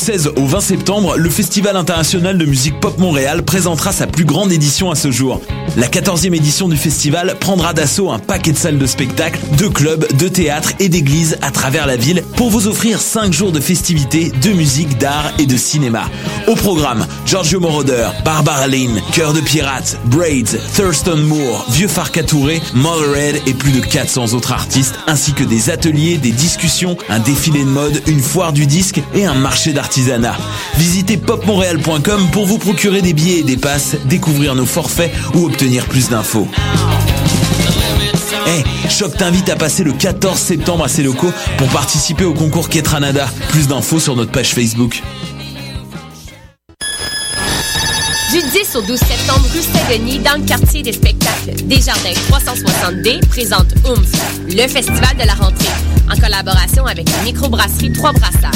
Du 16 au 20 septembre, le Festival international de musique pop Montréal présentera sa plus grande édition à ce jour. La 14e édition du festival prendra d'assaut un paquet de salles de spectacle, de clubs, de théâtres et d'églises à travers la ville pour vous offrir 5 jours de festivités, de musique, d'art et de cinéma. Au programme, Giorgio Moroder, Barbara Lynn, Cœur de Pirate, Braids, Thurston Moore, Vieux Farka Touré, Mothered et plus de 400 autres artistes, ainsi que des ateliers, des discussions, un défilé de mode, une foire du disque et un marché d'artisanat. Visitez popmontréal.com pour vous procurer des billets et des passes, découvrir nos forfaits ou obtenir plus d'infos. Hey, Choc t'invite à passer le 14 septembre à ses locaux pour participer au concours Ketranada. Plus d'infos sur notre page Facebook. Du 10 au 12 septembre, rue Saint-Denis, dans le quartier des spectacles, Desjardins 360D présente OOMF, le festival de la rentrée, en collaboration avec la microbrasserie Trois Brassards.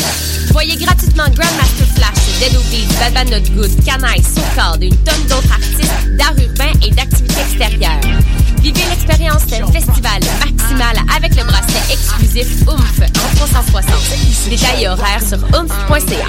Voyez gratuitement Grandmaster Flash, Dead Obies, Bad Not Good, Canaille, Socard et une tonne d'autres artistes d'art urbain et d'activités extérieures. Vivez l'expérience d'un festival maximal avec le bracelet exclusif OOMF en 360. Détails et horaires sur oomph.ca.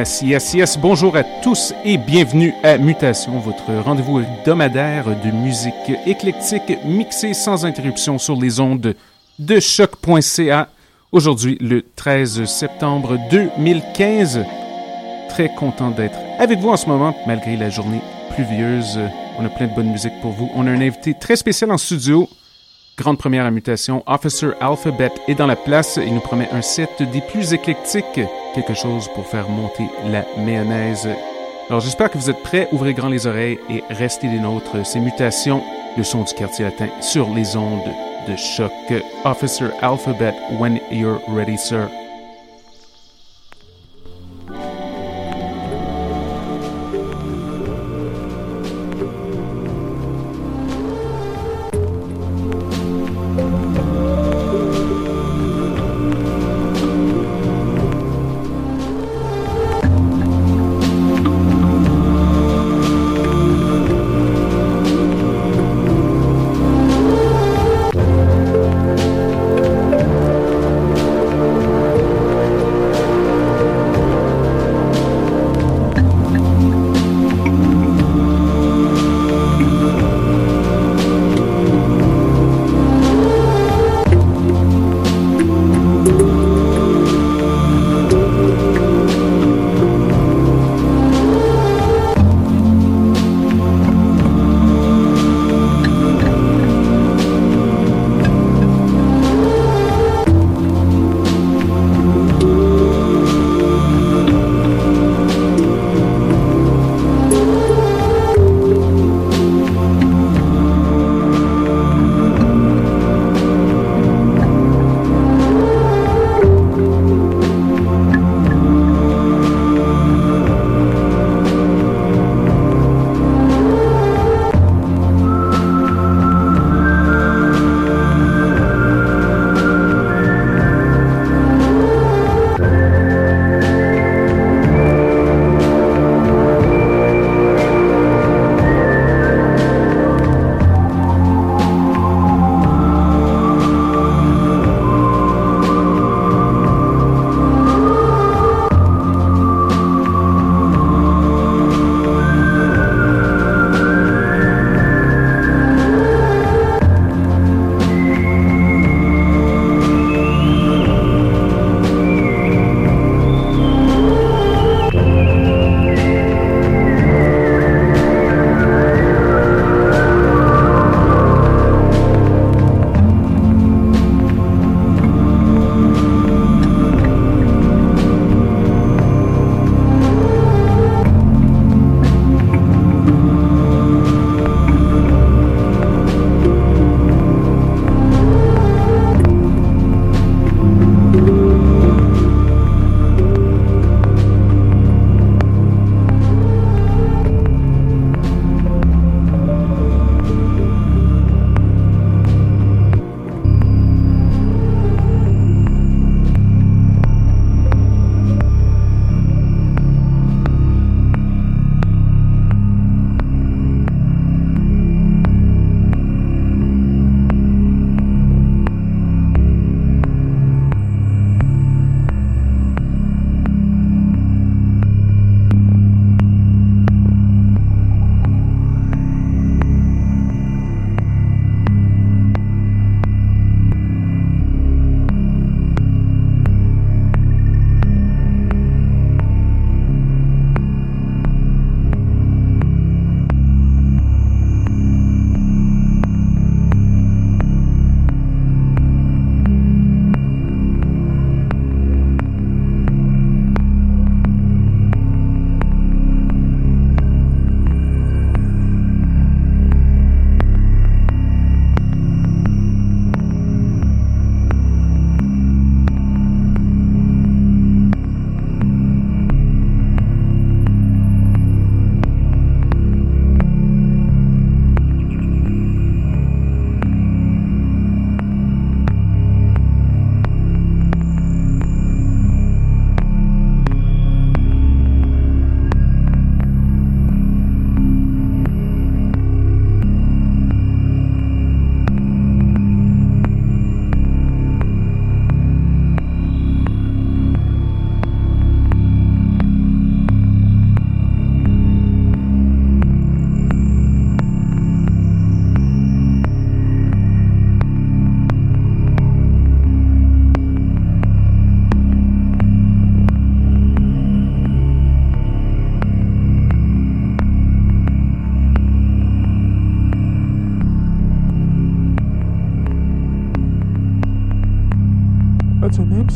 Yes, yes, yes. Bonjour à tous et bienvenue à Mutation, votre rendez-vous hebdomadaire de musique éclectique mixée sans interruption sur les ondes de choc.ca. Aujourd'hui, le 13 septembre 2015. Très content d'être avec vous en ce moment, malgré la journée pluvieuse. On a plein de bonne musique pour vous. On a un invité très spécial en studio. Grande première à mutation, Officer Alphabet est dans la place. Il nous promet un set des plus éclectiques, quelque chose pour faire monter la mayonnaise. Alors j'espère que vous êtes prêts. Ouvrez grand les oreilles et restez des nôtres. Ces mutations, le son du quartier latin sur les ondes de choc. Officer Alphabet, when you're ready, sir.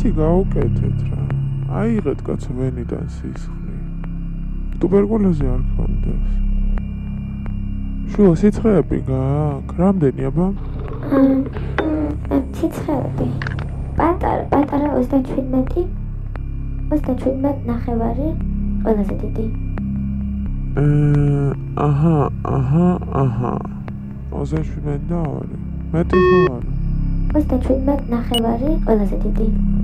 ნემსი გაუკეთეთ რა. აიღეთ კაცო ვენიდან სისხლი. ტუბერკულოზი არ გქონდეს. შუა სიცხეები გააქვს? რამდენი აბა? სიცხეები. პატარა, პატარა 37. 37 ნახევარი. ყველაზე დიდი. აჰა, აჰა, აჰა. 37 და 2. მეტი ხო არა? 37 ნახევარი ყველაზე დიდი.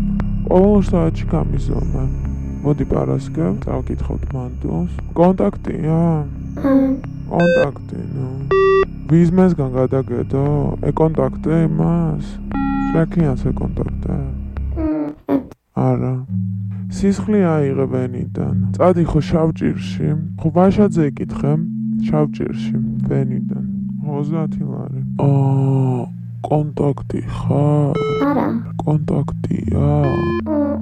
ყოველ საათში გამიზომა. მოდი პარასკევ, წავკითხოთ მანდოს. კონტაქტია? კონტაქტი, ნუ. ბიზნესგან გადაგედო? ე კონტაქტი მას? შეკიანს ე კონტაქტი? არა. სისხლი აიღებენიდან. წადი ხო შავჭირში? ხო ვაშაძე ეკითხე? შავჭირში, ვენიდან. 30 ლარი. აა კონტაქტი ხარ? არა. კონტაქტია?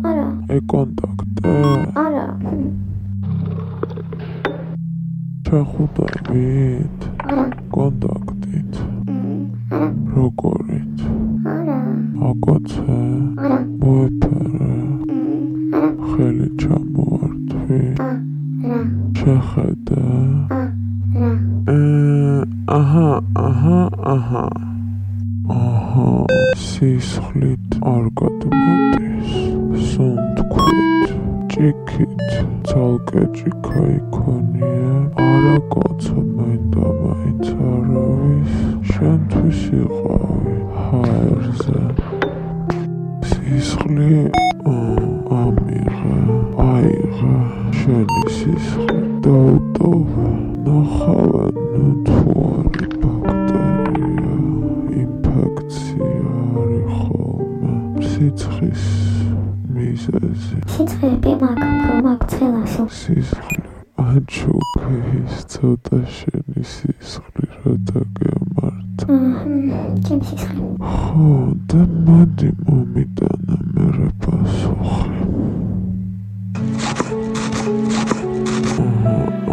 არა. ე კონტაქტი? არა. ჩახუტებით? არა. კონტაქტით? არა. როგორით? არა. აკოცე? არა. მოეფერე? არა. ხელი ჩამოართვი? არა. შეხედე? არა. აჰა, აჰა, აჰა. აჰა, სისხლით არ გადმოდის. სუნთქვით, ჭიქით, ცალკე ჭიქა იქონია. არა კაცო, მინდა მაინც არავის. შენთვის იყავი ჰაერზე. სისხლი ამიღე, აიღე, შენი სისხლი სიცხეები მაქვს ხელასო. სისხლი აჩუქის ცოტა შენი სისხლი რა დაგემართა. ჩემ სისხლი. ხო, და მოდი მომიტანა მერე პასუხი.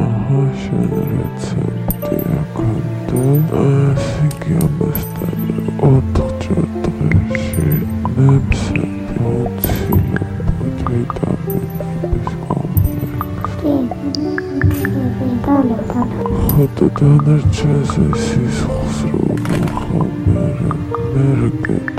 აჰა, შენ რეცეპტი აქონდა. ასე კი ამასთან Ганарчаса сис хосроо мэрэг мэрэг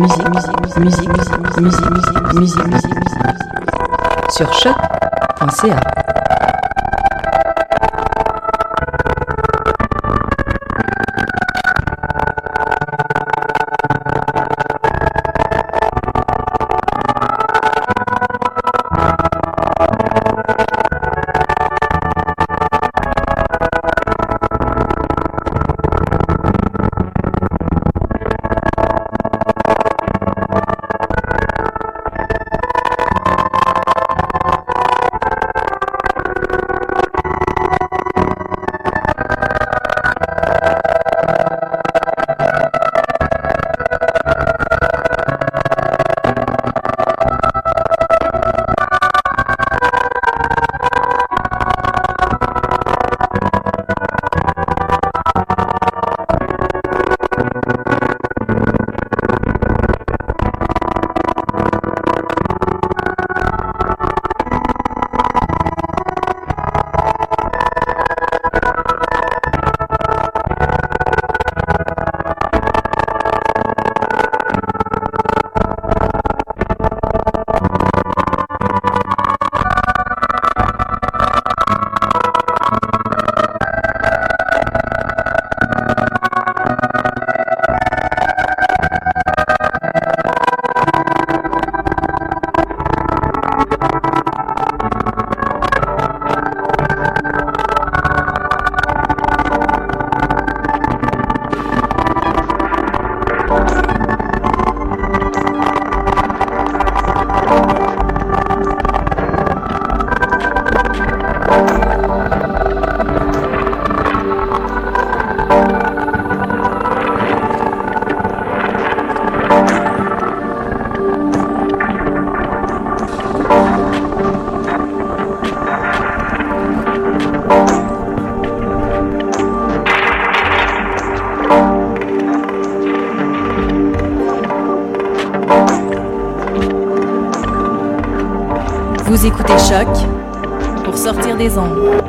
musique, musique, musique, musique, musique, musique, musique, musique, musique, musique, musique, musique, musique, musique, musique, pour sortir des ondes.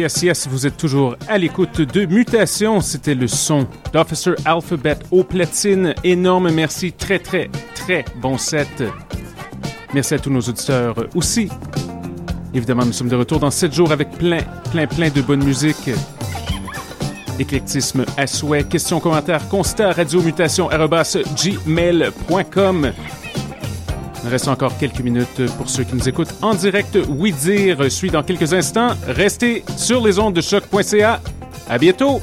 Yes, yes, vous êtes toujours à l'écoute de Mutation. C'était le son d'Officer Alphabet au platine. Énorme merci, très, très, très bon set. Merci à tous nos auditeurs aussi. Évidemment, nous sommes de retour dans 7 jours avec plein, plein, plein de bonne musique. Éclectisme à souhait. Questions, commentaires, constats, radiomutation, gmail.com. Il reste encore quelques minutes pour ceux qui nous écoutent en direct. Oui dire suit dans quelques instants. Restez sur les ondes de choc.ca. À bientôt!